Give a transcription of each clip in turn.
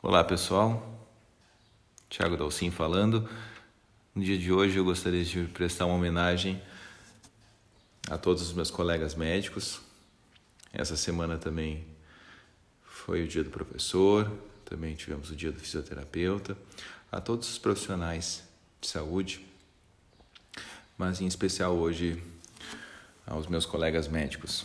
Olá pessoal, Tiago Dalcin falando. No dia de hoje eu gostaria de prestar uma homenagem a todos os meus colegas médicos. Essa semana também foi o dia do professor, também tivemos o dia do fisioterapeuta, a todos os profissionais de saúde, mas em especial hoje aos meus colegas médicos.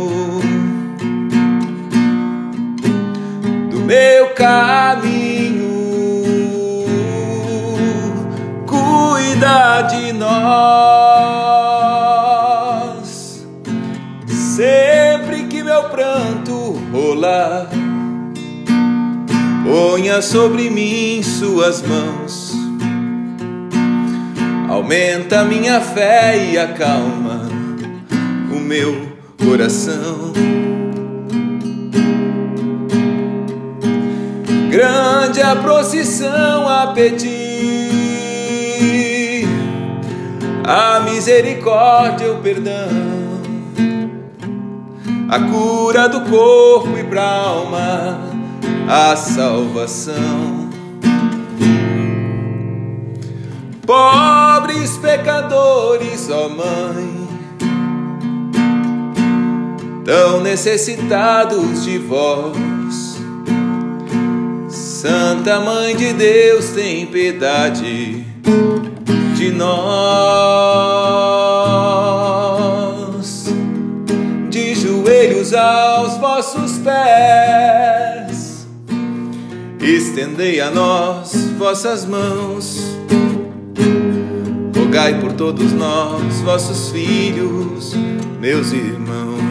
Caminho, cuida de nós. Sempre que meu pranto rolar, ponha sobre mim suas mãos. Aumenta minha fé e acalma o meu coração. Grande a procissão a pedir a misericórdia o perdão, a cura do corpo e pra alma, a salvação. Pobres pecadores, ó Mãe, tão necessitados de vós Santa Mãe de Deus, tem piedade de nós. De joelhos aos vossos pés, estendei a nós vossas mãos. Rogai por todos nós, vossos filhos, meus irmãos.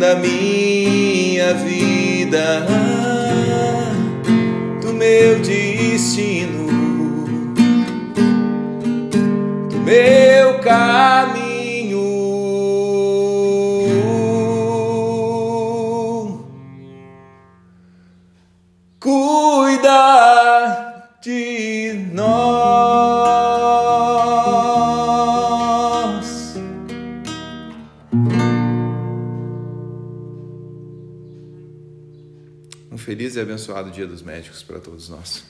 da minha vida, do meu destino, do meu caminho. Um feliz e abençoado Dia dos Médicos para todos nós.